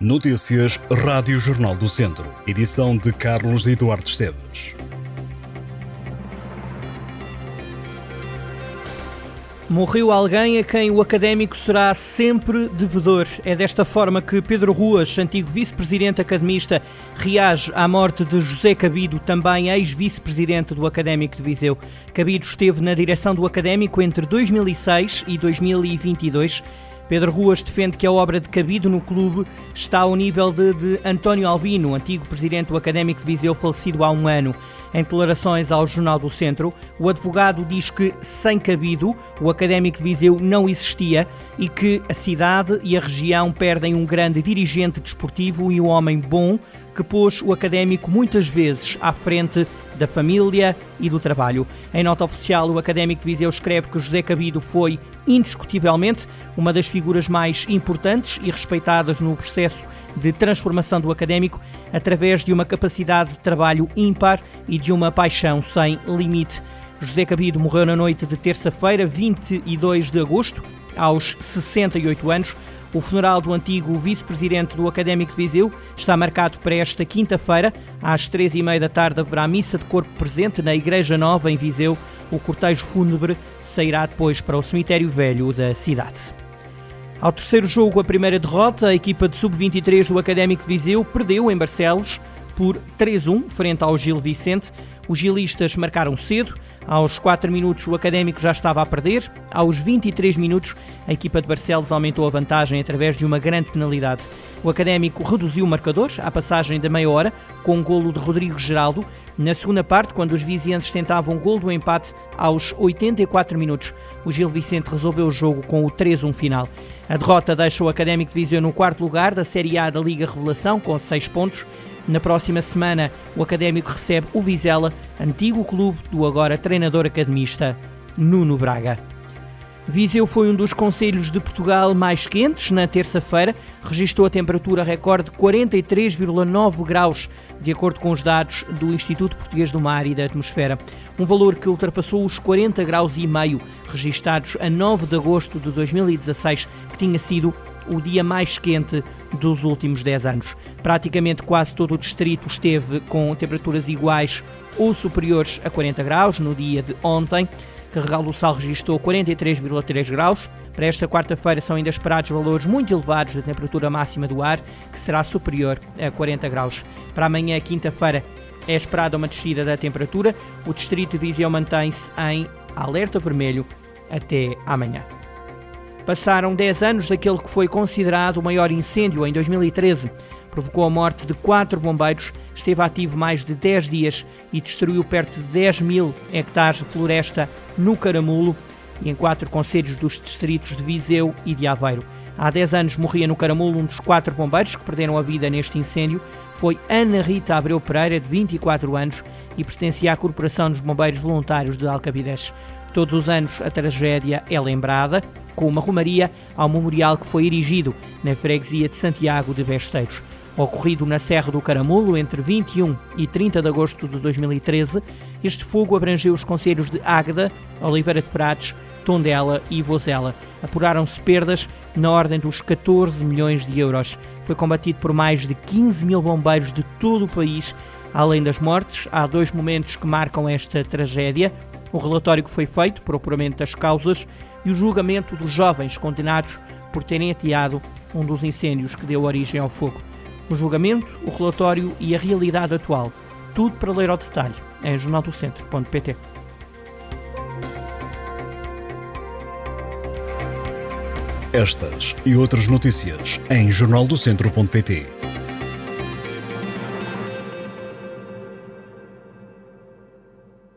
Notícias Rádio Jornal do Centro. Edição de Carlos Eduardo Esteves. Morreu alguém a quem o académico será sempre devedor. É desta forma que Pedro Ruas, antigo vice-presidente academista, reage à morte de José Cabido, também ex-vice-presidente do Académico de Viseu. Cabido esteve na direção do Académico entre 2006 e 2022 Pedro Ruas defende que a obra de Cabido no clube está ao nível de, de António Albino, antigo presidente do Académico de Viseu, falecido há um ano. Em declarações ao Jornal do Centro, o advogado diz que, sem Cabido, o Académico de Viseu não existia e que a cidade e a região perdem um grande dirigente desportivo e um homem bom que pôs o académico muitas vezes à frente da família e do trabalho. Em nota oficial, o académico Viseu escreve que José Cabido foi, indiscutivelmente, uma das figuras mais importantes e respeitadas no processo de transformação do académico, através de uma capacidade de trabalho ímpar e de uma paixão sem limite. José Cabido morreu na noite de terça-feira, 22 de agosto, aos 68 anos. O funeral do antigo vice-presidente do Académico de Viseu está marcado para esta quinta-feira. Às três e meia da tarde haverá missa de corpo presente na Igreja Nova, em Viseu. O cortejo fúnebre sairá depois para o cemitério velho da cidade. Ao terceiro jogo, a primeira derrota, a equipa de sub-23 do Académico de Viseu perdeu em Barcelos por 3-1 frente ao Gil Vicente. Os gilistas marcaram cedo. Aos 4 minutos o Académico já estava a perder. Aos 23 minutos a equipa de Barcelos aumentou a vantagem através de uma grande penalidade. O Académico reduziu o marcador à passagem da meia hora com um golo de Rodrigo Geraldo. Na segunda parte, quando os vizienses tentavam o golo do empate aos 84 minutos, o Gil Vicente resolveu o jogo com o 3-1 final. A derrota deixa o Académico de Viseu no quarto lugar da Série A da Liga Revelação com 6 pontos. Na próxima semana, o Académico recebe o Vizela, antigo clube do agora treinador academista Nuno Braga. Viseu foi um dos conselhos de Portugal mais quentes na terça-feira, registrou a temperatura recorde 43,9 graus, de acordo com os dados do Instituto Português do Mar e da Atmosfera, um valor que ultrapassou os 40 graus e meio registados a 9 de agosto de 2016, que tinha sido o dia mais quente dos últimos 10 anos. Praticamente quase todo o distrito esteve com temperaturas iguais ou superiores a 40 graus no dia de ontem. Carregal do Sal registrou 43,3 graus. Para esta quarta-feira são ainda esperados valores muito elevados da temperatura máxima do ar, que será superior a 40 graus. Para amanhã, quinta-feira, é esperada uma descida da temperatura. O distrito de Viseu mantém-se em alerta vermelho até amanhã. Passaram 10 anos daquele que foi considerado o maior incêndio em 2013. Provocou a morte de quatro bombeiros, esteve ativo mais de 10 dias e destruiu perto de 10 mil hectares de floresta no Caramulo e em quatro conselhos dos distritos de Viseu e de Aveiro. Há 10 anos morria no Caramulo um dos quatro bombeiros que perderam a vida neste incêndio. Foi Ana Rita Abreu Pereira, de 24 anos, e pertencia à Corporação dos Bombeiros Voluntários de Alcabidez. Todos os anos a tragédia é lembrada com uma romaria ao memorial que foi erigido na freguesia de Santiago de Besteiros. Ocorrido na Serra do Caramulo entre 21 e 30 de agosto de 2013, este fogo abrangeu os conselhos de Águeda, Oliveira de Frades, Tondela e Vozela. Apuraram-se perdas na ordem dos 14 milhões de euros. Foi combatido por mais de 15 mil bombeiros de todo o país. Além das mortes, há dois momentos que marcam esta tragédia o relatório que foi feito por apuramento das causas e o julgamento dos jovens condenados por terem ateado um dos incêndios que deu origem ao fogo. O julgamento, o relatório e a realidade atual. Tudo para ler ao detalhe em jornaldocentro.pt. Estas e outras notícias em jornaldocentro.pt.